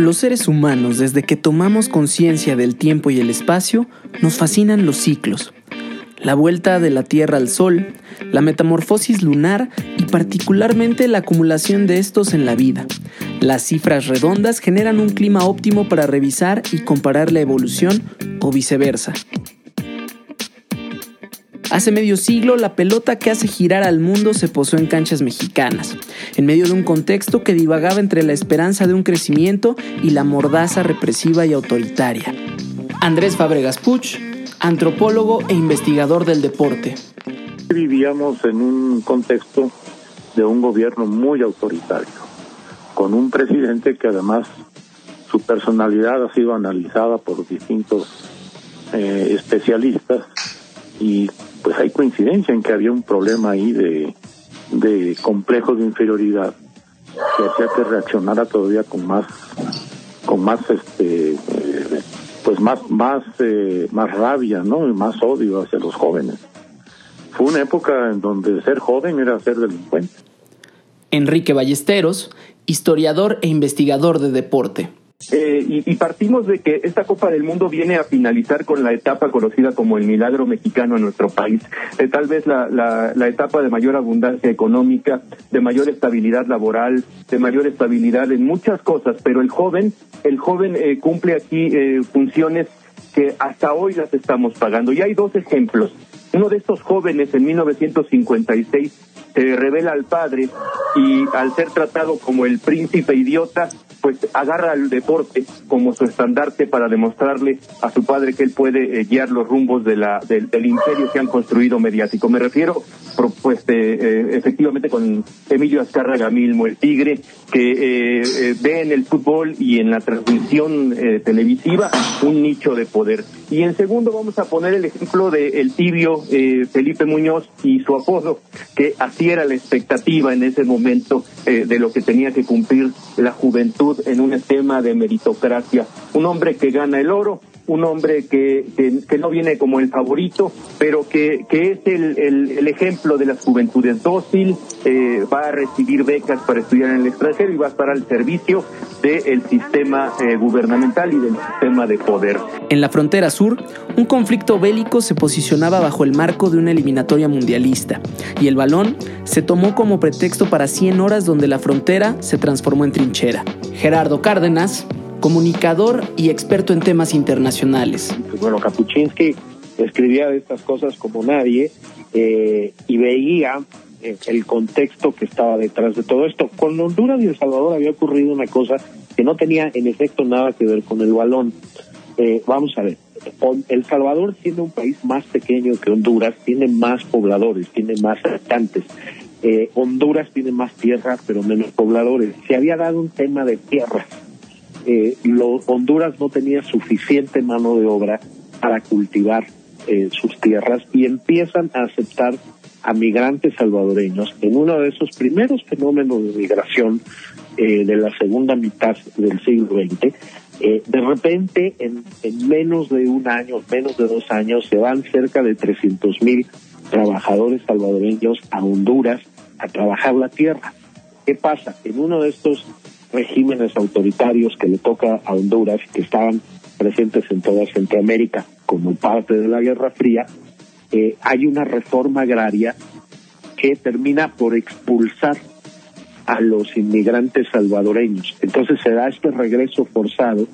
Los seres humanos, desde que tomamos conciencia del tiempo y el espacio, nos fascinan los ciclos. La vuelta de la Tierra al Sol, la metamorfosis lunar y particularmente la acumulación de estos en la vida. Las cifras redondas generan un clima óptimo para revisar y comparar la evolución o viceversa. Hace medio siglo, la pelota que hace girar al mundo se posó en canchas mexicanas, en medio de un contexto que divagaba entre la esperanza de un crecimiento y la mordaza represiva y autoritaria. Andrés Fabregas Puch, antropólogo e investigador del deporte. Vivíamos en un contexto de un gobierno muy autoritario, con un presidente que además su personalidad ha sido analizada por distintos eh, especialistas y pues hay coincidencia en que había un problema ahí de, de complejo de inferioridad que hacía que reaccionara todavía con más con más este pues más más eh, más rabia no y más odio hacia los jóvenes. Fue una época en donde ser joven era ser delincuente. Enrique Ballesteros historiador e investigador de deporte eh, y, partimos de que esta Copa del Mundo viene a finalizar con la etapa conocida como el milagro mexicano en nuestro país. Eh, tal vez la, la, etapa de mayor abundancia económica, de mayor estabilidad laboral, de mayor estabilidad en muchas cosas, pero el joven, el joven eh, cumple aquí funciones que hasta hoy las estamos pagando. Y hay dos ejemplos. Uno de estos jóvenes en 1956 se revela al padre y al ser tratado como el príncipe idiota, pues agarra el deporte como su estandarte para demostrarle a su padre que él puede eh, guiar los rumbos de la, del, imperio que han construido mediático. Me refiero, pues, eh, efectivamente con Emilio Azcárraga Milmo, el tigre, que eh, ve en el fútbol y en la transmisión televisiva un nicho de poder. Y en segundo vamos a poner el ejemplo de el tibio Felipe Muñoz y su apodo, que así era la expectativa en ese momento de lo que tenía que cumplir la juventud en un esquema de meritocracia. Un hombre que gana el oro, un hombre que, que, no viene como el favorito, pero que, que es el, el, ejemplo de las juventudes dócil, eh, va a recibir becas para estudiar en el extranjero y va a estar al servicio del sistema eh, gubernamental y del sistema de poder. En la frontera sur, un conflicto bélico se posicionaba bajo el marco de una eliminatoria mundialista, y el balón se tomó como pretexto para 100 horas donde la frontera se transformó en trinchera. Gerardo Cárdenas, comunicador y experto en temas internacionales. Bueno, Kapuczynski escribía de estas cosas como nadie eh, y veía el contexto que estaba detrás de todo esto. Con Honduras y El Salvador había ocurrido una cosa que no tenía en efecto nada que ver con el balón. Eh, vamos a ver, El Salvador siendo un país más pequeño que Honduras, tiene más pobladores, tiene más habitantes. Honduras tiene más tierras, pero menos pobladores. Se había dado un tema de tierras eh, Honduras no tenía suficiente mano de obra para cultivar eh, sus tierras y empiezan a aceptar a migrantes salvadoreños en uno de esos primeros fenómenos de migración eh, de la segunda mitad del siglo XX. Eh, de repente, en, en, menos de un año, menos de dos años, se van cerca de 300 mil trabajadores salvadoreños a Honduras a trabajar la tierra. ¿Qué pasa? En uno de estos regímenes autoritarios que le toca a Honduras, que estaban presentes en toda Centroamérica como parte de la Guerra Fría, eh, hay una reforma agraria que termina por expulsar a los inmigrantes salvadoreños. Entonces se da este regreso forzado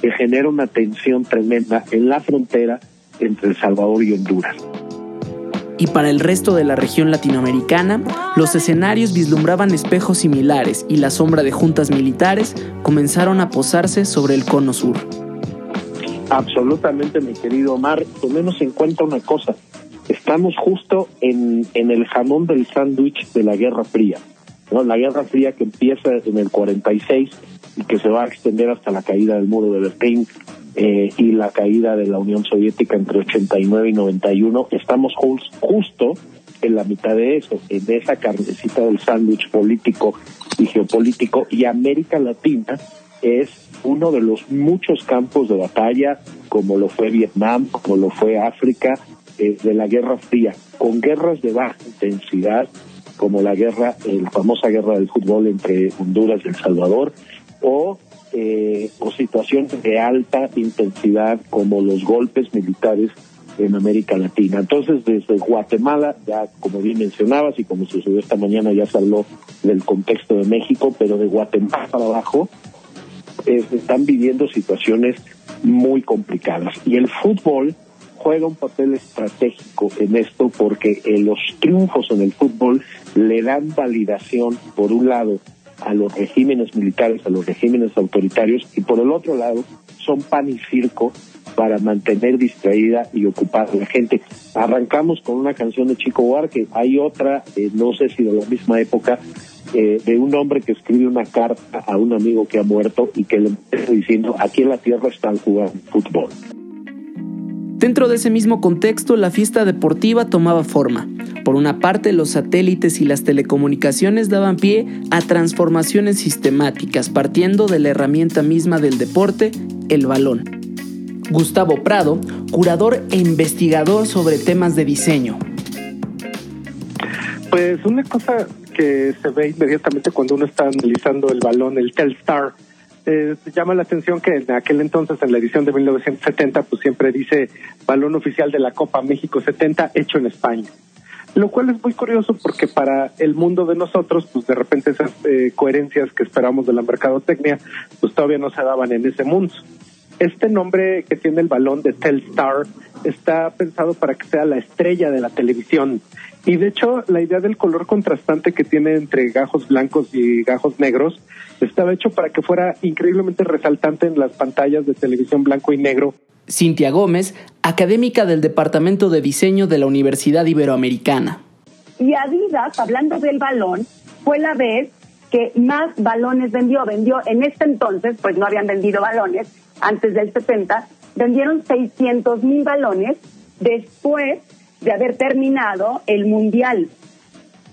que genera una tensión tremenda en la frontera entre El Salvador y Honduras y para el resto de la región latinoamericana, los escenarios vislumbraban espejos similares y la sombra de juntas militares comenzaron a posarse sobre el cono sur. Absolutamente, mi querido Omar. Tomemos en cuenta una cosa. Estamos justo en, en el jamón del sándwich de la Guerra Fría. ¿no? La Guerra Fría que empieza en el 46 y que se va a extender hasta la caída del muro de Berlín eh, y la caída de la Unión Soviética entre 89 y 91, estamos justo en la mitad de eso, en esa carnecita del sándwich político y geopolítico, y América Latina es uno de los muchos campos de batalla, como lo fue Vietnam, como lo fue África, de la Guerra Fría, con guerras de baja intensidad, como la guerra, la famosa guerra del fútbol entre Honduras y El Salvador, o eh, situaciones de alta intensidad como los golpes militares en América Latina. Entonces, desde Guatemala, ya como bien mencionabas y como sucedió esta mañana, ya se habló del contexto de México, pero de Guatemala para abajo, eh, están viviendo situaciones muy complicadas. Y el fútbol juega un papel estratégico en esto porque eh, los triunfos en el fútbol le dan validación, por un lado, a los regímenes militares, a los regímenes autoritarios, y por el otro lado, son pan y circo para mantener distraída y ocupada la gente. Arrancamos con una canción de Chico Buarque, hay otra, eh, no sé si de la misma época, eh, de un hombre que escribe una carta a un amigo que ha muerto y que le está diciendo, aquí en la tierra están jugando fútbol. Dentro de ese mismo contexto, la fiesta deportiva tomaba forma. Por una parte, los satélites y las telecomunicaciones daban pie a transformaciones sistemáticas, partiendo de la herramienta misma del deporte, el balón. Gustavo Prado, curador e investigador sobre temas de diseño. Pues una cosa que se ve inmediatamente cuando uno está analizando el balón, el Telstar, eh, llama la atención que en aquel entonces, en la edición de 1970, pues siempre dice balón oficial de la Copa México 70 hecho en España. Lo cual es muy curioso porque para el mundo de nosotros, pues de repente esas eh, coherencias que esperamos de la mercadotecnia, pues todavía no se daban en ese mundo. Este nombre que tiene el balón de Telstar está pensado para que sea la estrella de la televisión. Y de hecho, la idea del color contrastante que tiene entre gajos blancos y gajos negros estaba hecho para que fuera increíblemente resaltante en las pantallas de televisión blanco y negro. Cintia Gómez, académica del Departamento de Diseño de la Universidad Iberoamericana. Y Adidas, hablando del balón, fue la vez que más balones vendió. Vendió en este entonces, pues no habían vendido balones antes del 70, vendieron 600 mil balones después de haber terminado el Mundial.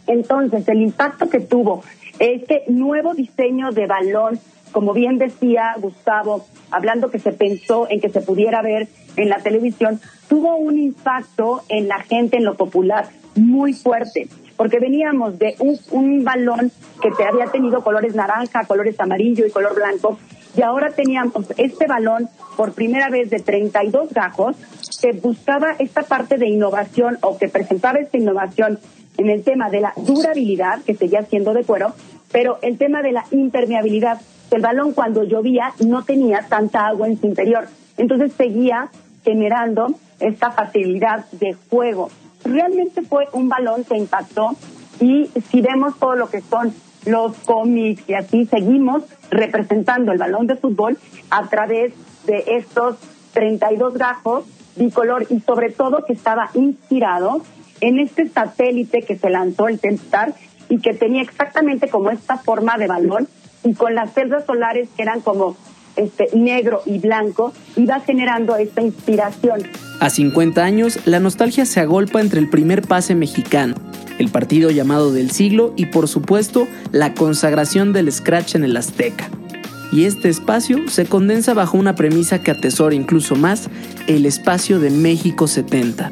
Entonces, el impacto que tuvo este nuevo diseño de balón, como bien decía Gustavo, hablando que se pensó en que se pudiera ver en la televisión, tuvo un impacto en la gente, en lo popular, muy fuerte, porque veníamos de un, balón que te había tenido colores naranja, colores amarillo y color blanco, y ahora teníamos este balón por primera vez de 32 gajos que buscaba esta parte de innovación o que presentaba esta innovación en el tema de la durabilidad, que seguía siendo de cuero, pero el tema de la impermeabilidad. El balón cuando llovía no tenía tanta agua en su interior, entonces seguía generando esta facilidad de juego. Realmente fue un balón que impactó y si vemos todo lo que son los cómics y así seguimos representando el balón de fútbol a través de estos 32 gajos bicolor y sobre todo que estaba inspirado en este satélite que se lanzó el Telstar y que tenía exactamente como esta forma de balón y con las celdas solares que eran como este negro y blanco iba generando esta inspiración. A 50 años, la nostalgia se agolpa entre el primer pase mexicano, el partido llamado del siglo y por supuesto la consagración del Scratch en el Azteca. Y este espacio se condensa bajo una premisa que atesora incluso más el espacio de México 70.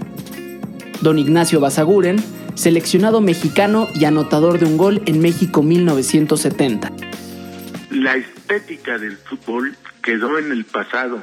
Don Ignacio Basaguren, seleccionado mexicano y anotador de un gol en México 1970. La estética del fútbol quedó en el pasado